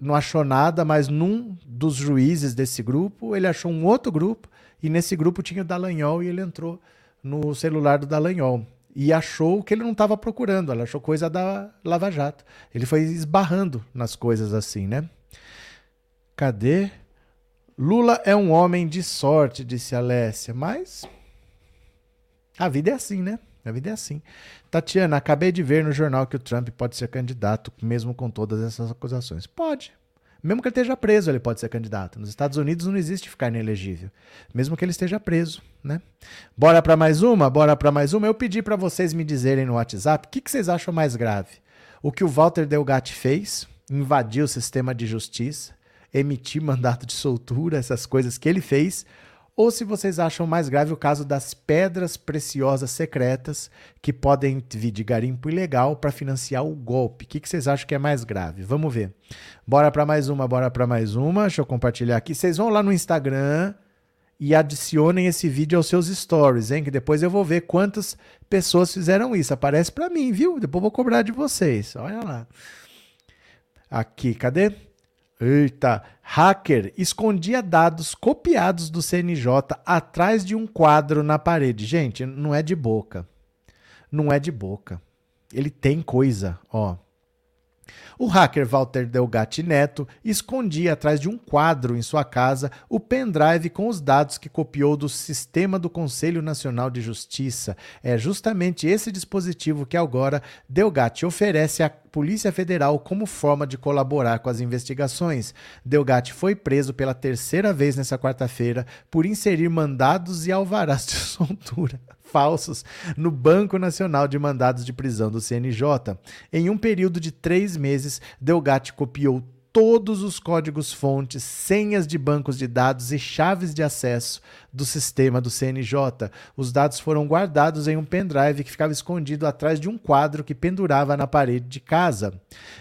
não achou nada, mas num dos juízes desse grupo, ele achou um outro grupo, e nesse grupo tinha o Dallagnol, e ele entrou no celular do Dallagnol. E achou que ele não estava procurando, ela achou coisa da Lava Jato. Ele foi esbarrando nas coisas assim, né? Cadê? Lula é um homem de sorte, disse Alessia, mas a vida é assim, né? A vida é assim. Tatiana, acabei de ver no jornal que o Trump pode ser candidato, mesmo com todas essas acusações. Pode. Mesmo que ele esteja preso, ele pode ser candidato. Nos Estados Unidos não existe ficar inelegível, mesmo que ele esteja preso, né? Bora para mais uma? Bora para mais uma. Eu pedi para vocês me dizerem no WhatsApp o que, que, vocês acham mais grave. O que o Walter Delgatti fez, invadir o sistema de justiça, emitir mandato de soltura, essas coisas que ele fez, ou se vocês acham mais grave o caso das pedras preciosas secretas que podem vir de garimpo ilegal para financiar o golpe. O que, que vocês acham que é mais grave? Vamos ver. Bora para mais uma, bora para mais uma. Deixa eu compartilhar aqui. Vocês vão lá no Instagram e adicionem esse vídeo aos seus stories, hein? Que depois eu vou ver quantas pessoas fizeram isso. Aparece para mim, viu? Depois eu vou cobrar de vocês. Olha lá. Aqui, cadê? Eita! Hacker escondia dados copiados do CNJ atrás de um quadro na parede. Gente, não é de boca. Não é de boca. Ele tem coisa, ó. O hacker Walter Delgatti Neto escondia atrás de um quadro em sua casa o pendrive com os dados que copiou do sistema do Conselho Nacional de Justiça. É justamente esse dispositivo que agora Delgatti oferece à Polícia Federal como forma de colaborar com as investigações. Delgatti foi preso pela terceira vez nessa quarta-feira por inserir mandados e alvarás de <laughs> soltura falsos no Banco Nacional de Mandados de Prisão do CNJ. Em um período de três meses, Delgatti copiou todos os códigos-fontes, senhas de bancos de dados e chaves de acesso do sistema do CNJ. Os dados foram guardados em um pendrive que ficava escondido atrás de um quadro que pendurava na parede de casa.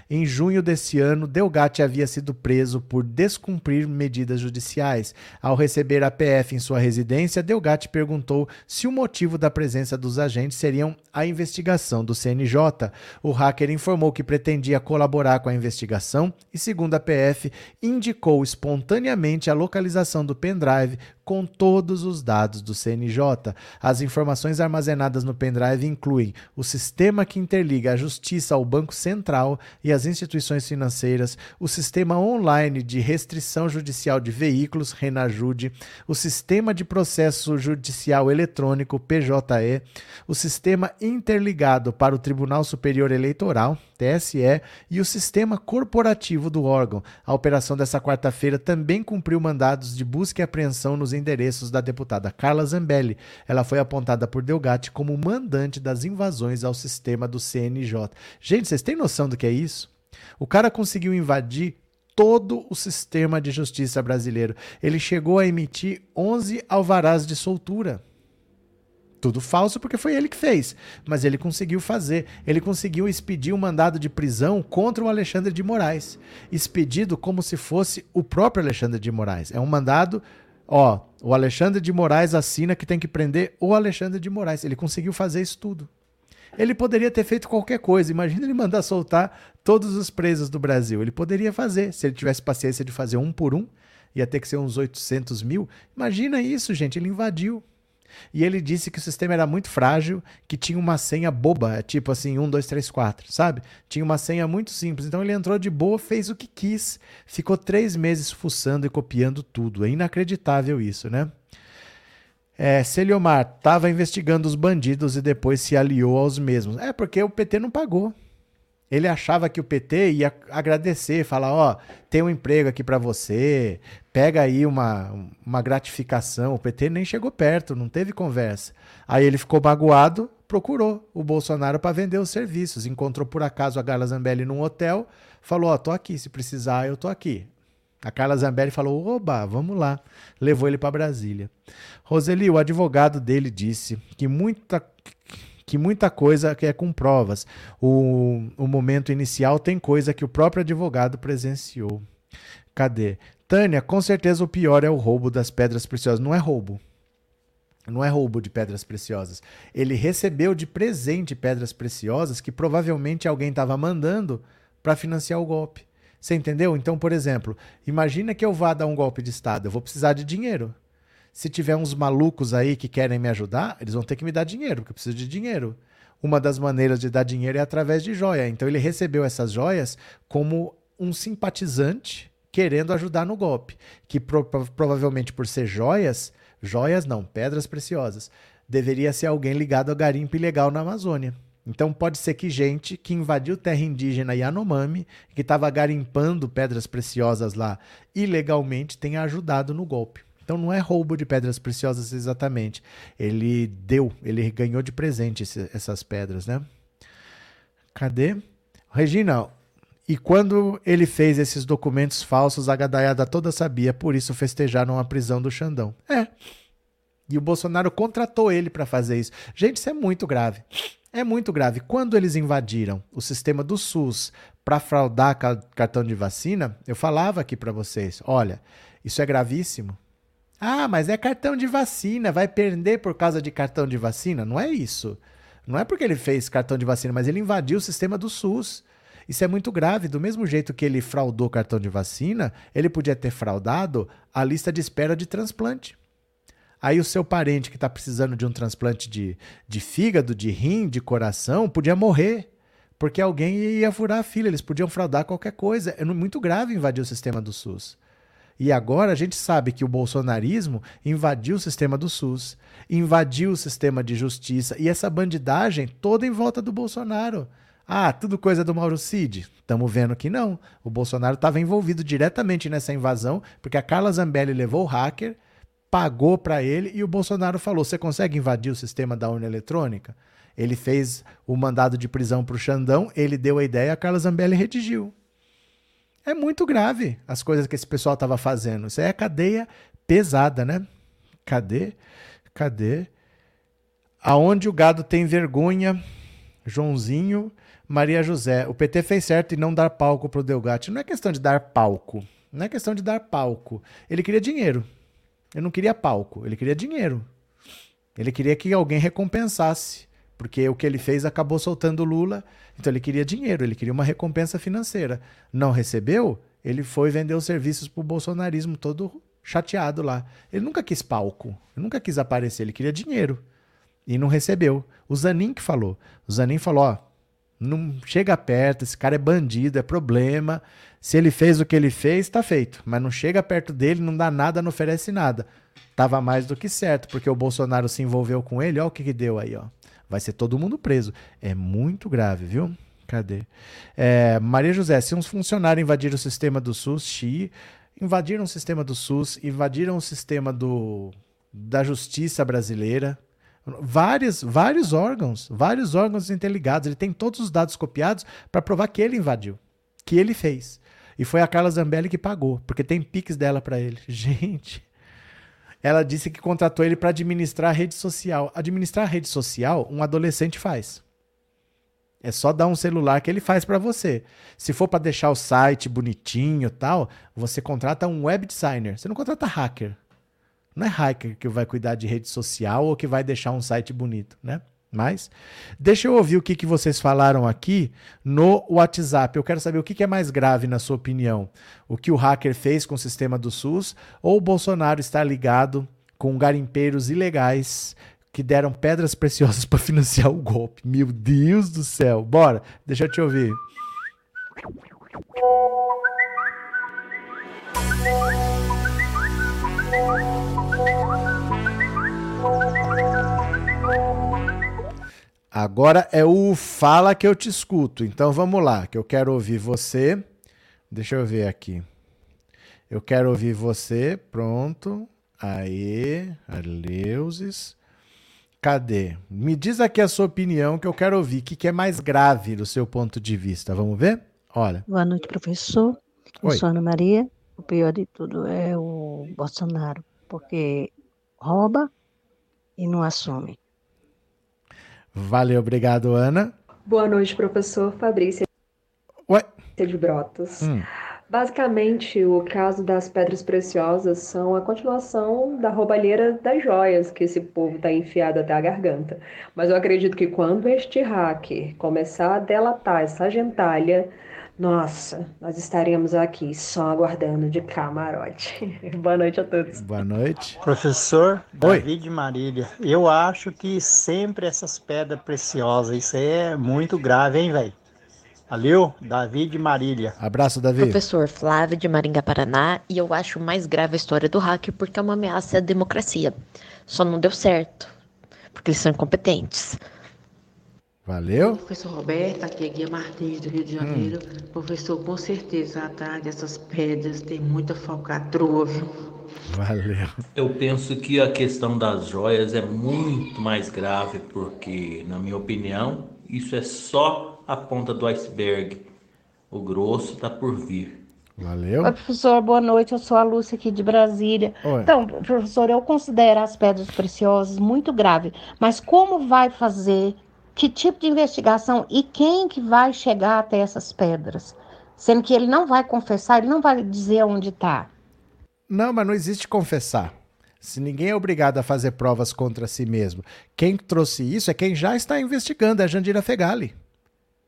Em junho desse ano, Delgatti havia sido preso por descumprir medidas judiciais. Ao receber a PF em sua residência, Delgatti perguntou se o motivo da presença dos agentes seriam a investigação do CNJ. O hacker informou que pretendia colaborar com a investigação e, segundo a PF, indicou espontaneamente a localização do pendrive com todos os dados do CNJ. As informações armazenadas no pendrive incluem o sistema que interliga a Justiça ao Banco Central e as instituições financeiras, o sistema online de restrição judicial de veículos, Renajude, o sistema de processo judicial eletrônico, PJE, o sistema interligado para o Tribunal Superior Eleitoral, TSE, e o sistema corporativo do órgão. A operação dessa quarta-feira também cumpriu mandados de busca e apreensão nos endereços da deputada Carla Zambelli. Ela foi apontada por Delgatti como mandante das invasões ao sistema do CNJ. Gente, vocês têm noção do que é isso? O cara conseguiu invadir todo o sistema de justiça brasileiro. Ele chegou a emitir 11 alvarás de soltura. Tudo falso porque foi ele que fez, mas ele conseguiu fazer. Ele conseguiu expedir um mandado de prisão contra o Alexandre de Moraes, expedido como se fosse o próprio Alexandre de Moraes. É um mandado Ó, o Alexandre de Moraes assina que tem que prender o Alexandre de Moraes. Ele conseguiu fazer isso tudo. Ele poderia ter feito qualquer coisa. Imagina ele mandar soltar todos os presos do Brasil. Ele poderia fazer. Se ele tivesse paciência de fazer um por um, ia ter que ser uns 800 mil. Imagina isso, gente. Ele invadiu. E ele disse que o sistema era muito frágil, que tinha uma senha boba, tipo assim, 1, 2, 3, 4, sabe? Tinha uma senha muito simples. Então ele entrou de boa, fez o que quis, ficou três meses fuçando e copiando tudo. É inacreditável isso, né? É, Celiomar estava investigando os bandidos e depois se aliou aos mesmos. É porque o PT não pagou. Ele achava que o PT ia agradecer, falar: Ó, oh, tem um emprego aqui para você, pega aí uma, uma gratificação. O PT nem chegou perto, não teve conversa. Aí ele ficou magoado, procurou o Bolsonaro para vender os serviços. Encontrou por acaso a Gala Zambelli num hotel, falou: Ó, oh, tô aqui, se precisar, eu tô aqui. A Carla Zambelli falou: oba, vamos lá. Levou ele para Brasília. Roseli, o advogado dele disse que muita, que muita coisa é com provas. O, o momento inicial tem coisa que o próprio advogado presenciou. Cadê? Tânia, com certeza o pior é o roubo das pedras preciosas. Não é roubo. Não é roubo de pedras preciosas. Ele recebeu de presente pedras preciosas que provavelmente alguém estava mandando para financiar o golpe. Você entendeu? Então, por exemplo, imagina que eu vá dar um golpe de Estado. Eu vou precisar de dinheiro. Se tiver uns malucos aí que querem me ajudar, eles vão ter que me dar dinheiro, porque eu preciso de dinheiro. Uma das maneiras de dar dinheiro é através de joia. Então, ele recebeu essas joias como um simpatizante querendo ajudar no golpe. Que pro provavelmente por ser joias, joias não, pedras preciosas, deveria ser alguém ligado ao garimpo ilegal na Amazônia. Então pode ser que gente que invadiu terra indígena Yanomami, que estava garimpando pedras preciosas lá ilegalmente, tenha ajudado no golpe. Então não é roubo de pedras preciosas exatamente. Ele deu, ele ganhou de presente esse, essas pedras, né? Cadê? Regina, e quando ele fez esses documentos falsos, a gadaiada toda sabia, por isso festejaram a prisão do Xandão. É. E o Bolsonaro contratou ele para fazer isso. Gente, isso é muito grave. É muito grave. Quando eles invadiram o sistema do SUS para fraudar cartão de vacina, eu falava aqui para vocês: olha, isso é gravíssimo. Ah, mas é cartão de vacina, vai perder por causa de cartão de vacina? Não é isso. Não é porque ele fez cartão de vacina, mas ele invadiu o sistema do SUS. Isso é muito grave. Do mesmo jeito que ele fraudou cartão de vacina, ele podia ter fraudado a lista de espera de transplante. Aí o seu parente que está precisando de um transplante de, de fígado, de rim, de coração, podia morrer. Porque alguém ia furar a fila, eles podiam fraudar qualquer coisa. É muito grave invadir o sistema do SUS. E agora a gente sabe que o bolsonarismo invadiu o sistema do SUS, invadiu o sistema de justiça e essa bandidagem toda em volta do Bolsonaro. Ah, tudo coisa do Mauro Cid? Estamos vendo que não. O Bolsonaro estava envolvido diretamente nessa invasão, porque a Carla Zambelli levou o hacker, pagou para ele e o Bolsonaro falou: você consegue invadir o sistema da urna eletrônica? Ele fez o mandado de prisão para o Xandão, ele deu a ideia, a Carla Zambelli redigiu. É muito grave as coisas que esse pessoal estava fazendo. Isso é cadeia pesada, né? Cadê? Cadê? Aonde o gado tem vergonha, Joãozinho, Maria José. O PT fez certo em não dar palco para o Delgatti. Não é questão de dar palco. Não é questão de dar palco. Ele queria dinheiro. Ele não queria palco, ele queria dinheiro. Ele queria que alguém recompensasse, porque o que ele fez acabou soltando Lula, então ele queria dinheiro, ele queria uma recompensa financeira. Não recebeu, ele foi vender os serviços para o bolsonarismo todo chateado lá. Ele nunca quis palco, ele nunca quis aparecer, ele queria dinheiro. E não recebeu. O Zanin que falou. O Zanin falou, ó, não chega perto, esse cara é bandido, é problema. Se ele fez o que ele fez, está feito. Mas não chega perto dele, não dá nada, não oferece nada. Tava mais do que certo, porque o Bolsonaro se envolveu com ele, ó o que, que deu aí, ó. Vai ser todo mundo preso. É muito grave, viu? Cadê? É, Maria José, se uns funcionários invadiram o sistema do SUS, Xi, invadiram o sistema do SUS, invadiram o sistema do, da justiça brasileira, Vários, vários órgãos, vários órgãos interligados. Ele tem todos os dados copiados para provar que ele invadiu, que ele fez. E foi a Carla Zambelli que pagou, porque tem piques dela para ele. <laughs> Gente, ela disse que contratou ele para administrar a rede social. Administrar a rede social, um adolescente faz. É só dar um celular que ele faz para você. Se for para deixar o site bonitinho, tal, você contrata um web designer. Você não contrata hacker. Não é hacker que vai cuidar de rede social ou que vai deixar um site bonito, né? Mas deixa eu ouvir o que, que vocês falaram aqui no WhatsApp. Eu quero saber o que, que é mais grave, na sua opinião. O que o hacker fez com o sistema do SUS ou o Bolsonaro está ligado com garimpeiros ilegais que deram pedras preciosas para financiar o golpe? Meu Deus do céu. Bora, deixa eu te ouvir. Agora é o fala que eu te escuto. Então vamos lá, que eu quero ouvir você. Deixa eu ver aqui. Eu quero ouvir você. Pronto. Aê, Arleuses. Cadê? Me diz aqui a sua opinião que eu quero ouvir. O que, que é mais grave do seu ponto de vista? Vamos ver? Olha. Boa noite, professor. Eu Oi. sou Ana Maria. o pior de tudo é o Bolsonaro, porque rouba e não assume. Valeu, obrigado, Ana. Boa noite, professor Fabrício. Ué? De Brotas. Hum. Basicamente, o caso das pedras preciosas são a continuação da roubalheira das joias que esse povo está enfiado até a garganta. Mas eu acredito que quando este hacker começar a delatar essa gentalha, nossa, nós estaremos aqui só aguardando de camarote. <laughs> Boa noite a todos. Boa noite. Professor Oi. David Marília, eu acho que sempre essas pedras preciosas, isso aí é muito grave, hein, velho? Valeu, David Marília. Abraço, Davi. Professor Flávio de Maringá, Paraná, e eu acho mais grave a história do hacker porque é uma ameaça à democracia. Só não deu certo, porque eles são incompetentes. Valeu. Professor Roberto, aqui é Guia Martins do Rio de Janeiro. Professor, com certeza atrás dessas pedras tem muita falcatrua, viu? Valeu. Eu penso que a questão das joias é muito mais grave, porque, na minha opinião, isso é só a ponta do iceberg. O grosso está por vir. Valeu. Oi, professor, boa noite. Eu sou a Lúcia aqui de Brasília. Oi. Então, professor, eu considero as pedras preciosas muito grave, mas como vai fazer? Que tipo de investigação e quem que vai chegar até essas pedras? Sendo que ele não vai confessar, ele não vai dizer onde está. Não, mas não existe confessar. Se ninguém é obrigado a fazer provas contra si mesmo, quem trouxe isso é quem já está investigando, é a Jandira Fegali.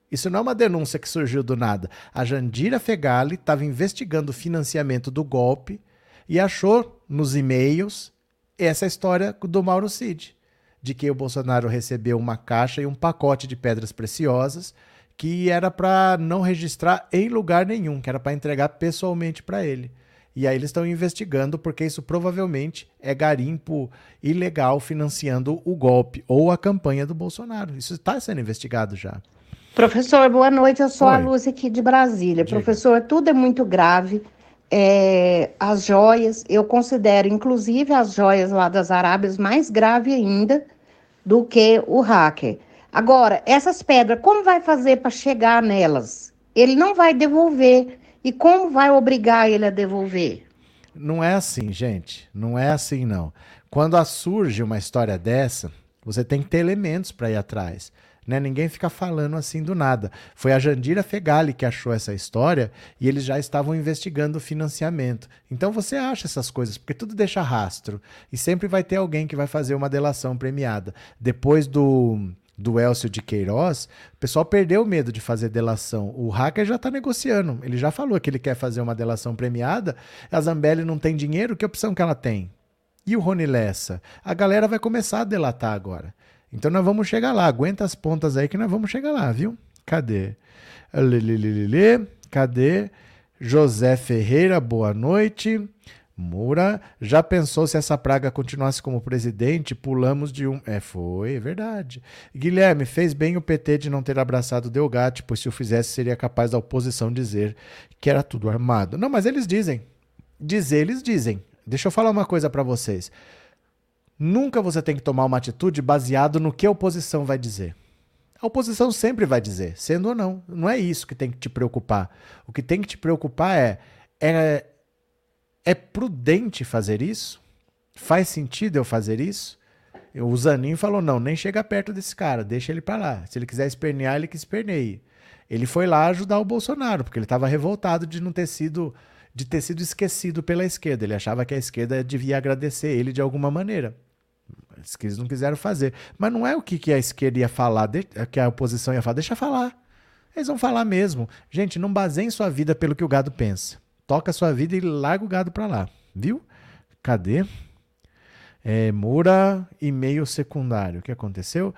Isso não é uma denúncia que surgiu do nada. A Jandira Fegali estava investigando o financiamento do golpe e achou nos e-mails essa história do Mauro Cid, de que o Bolsonaro recebeu uma caixa e um pacote de pedras preciosas que era para não registrar em lugar nenhum, que era para entregar pessoalmente para ele. E aí eles estão investigando porque isso provavelmente é garimpo ilegal financiando o golpe ou a campanha do Bolsonaro. Isso está sendo investigado já. Professor, boa noite. Eu sou a Oi. Lúcia aqui de Brasília. Diga. Professor, tudo é muito grave. É, as joias, eu considero inclusive as joias lá das Arábias mais grave ainda do que o hacker. Agora, essas pedras, como vai fazer para chegar nelas? Ele não vai devolver. E como vai obrigar ele a devolver? Não é assim, gente. Não é assim, não. Quando surge uma história dessa, você tem que ter elementos para ir atrás. Né? Ninguém fica falando assim do nada. Foi a Jandira Fegali que achou essa história e eles já estavam investigando o financiamento. Então você acha essas coisas, porque tudo deixa rastro. E sempre vai ter alguém que vai fazer uma delação premiada. Depois do, do Elcio de Queiroz, o pessoal perdeu o medo de fazer delação. O hacker já está negociando. Ele já falou que ele quer fazer uma delação premiada. A Zambelli não tem dinheiro, que opção que ela tem? E o Rony Lessa? A galera vai começar a delatar agora. Então nós vamos chegar lá. Aguenta as pontas aí que nós vamos chegar lá, viu? Cadê? Lelelelele. Cadê? José Ferreira, boa noite. Moura, já pensou se essa praga continuasse como presidente? Pulamos de um. É, foi, é verdade. Guilherme, fez bem o PT de não ter abraçado Delgatti, pois se o fizesse seria capaz da oposição dizer que era tudo armado. Não, mas eles dizem. Dizer, eles dizem. Deixa eu falar uma coisa pra vocês. Nunca você tem que tomar uma atitude baseado no que a oposição vai dizer. A oposição sempre vai dizer, sendo ou não. Não é isso que tem que te preocupar. O que tem que te preocupar é, é é prudente fazer isso? Faz sentido eu fazer isso? O Zanin falou: não, nem chega perto desse cara, deixa ele pra lá. Se ele quiser espernear, ele que esperneie. Ele foi lá ajudar o Bolsonaro, porque ele estava revoltado de não ter sido de ter sido esquecido pela esquerda. Ele achava que a esquerda devia agradecer ele de alguma maneira. Que eles não quiseram fazer. Mas não é o que, que a esquerda ia falar, que a oposição ia falar. Deixa falar. Eles vão falar mesmo. Gente, não baseiem sua vida pelo que o gado pensa. Toca a sua vida e larga o gado pra lá. Viu? Cadê? É, Moura, e-mail secundário. O que aconteceu?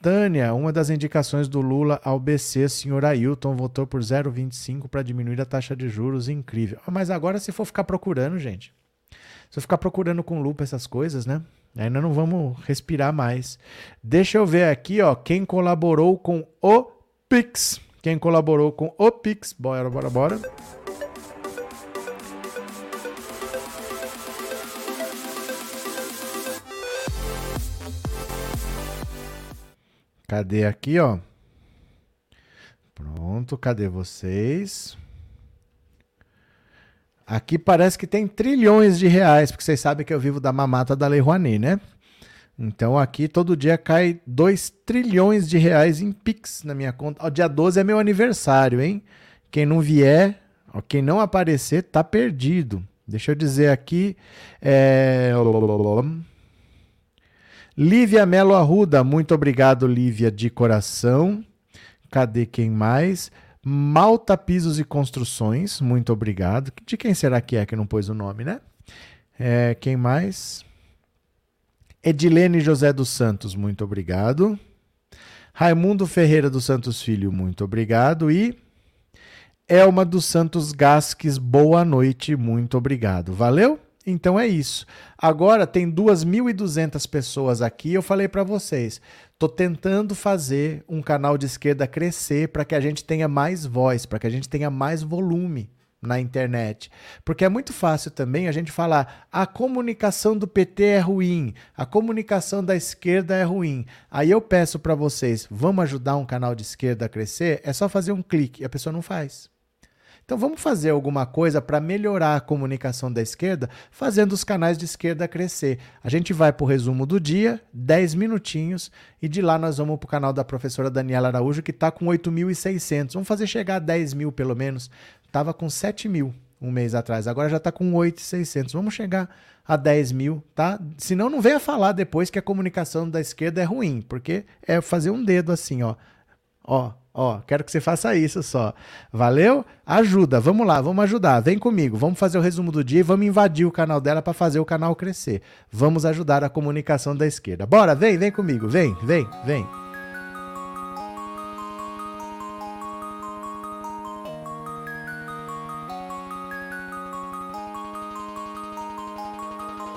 Tânia, uma das indicações do Lula ao BC, senhor Ailton, votou por 0,25 para diminuir a taxa de juros. Incrível. Mas agora, se for ficar procurando, gente, se eu ficar procurando com lupa essas coisas, né? Nós não vamos respirar mais. Deixa eu ver aqui, ó, quem colaborou com o Pix. Quem colaborou com o Pix. Bora, bora, bora. Cadê aqui, ó? Pronto, cadê vocês? Aqui parece que tem trilhões de reais, porque vocês sabem que eu vivo da mamata da Lei Rouanet, né? Então aqui todo dia cai 2 trilhões de reais em Pix na minha conta. O dia 12 é meu aniversário, hein? Quem não vier, quem não aparecer, tá perdido. Deixa eu dizer aqui. É... Lívia Melo Arruda, muito obrigado, Lívia, de coração. Cadê quem mais? Malta Pisos e Construções, muito obrigado. De quem será que é que não pôs o nome, né? É, quem mais? Edilene José dos Santos, muito obrigado. Raimundo Ferreira dos Santos Filho, muito obrigado. E Elma dos Santos Gasques, boa noite, muito obrigado. Valeu? Então é isso. Agora tem 2.200 pessoas aqui. Eu falei para vocês, Estou tentando fazer um canal de esquerda crescer para que a gente tenha mais voz, para que a gente tenha mais volume na internet. Porque é muito fácil também a gente falar a comunicação do PT é ruim, a comunicação da esquerda é ruim. Aí eu peço para vocês, vamos ajudar um canal de esquerda a crescer? É só fazer um clique e a pessoa não faz. Então vamos fazer alguma coisa para melhorar a comunicação da esquerda, fazendo os canais de esquerda crescer. A gente vai para o resumo do dia, 10 minutinhos, e de lá nós vamos para o canal da professora Daniela Araújo, que está com 8.600. Vamos fazer chegar a 10 mil pelo menos. Estava com 7 mil um mês atrás, agora já está com 8.600. Vamos chegar a 10 mil, tá? Senão não venha falar depois que a comunicação da esquerda é ruim, porque é fazer um dedo assim, ó. Ó, Ó, quero que você faça isso só. Valeu? Ajuda, vamos lá, vamos ajudar. Vem comigo, vamos fazer o resumo do dia e vamos invadir o canal dela para fazer o canal crescer. Vamos ajudar a comunicação da esquerda. Bora, vem, vem comigo, vem, vem, vem.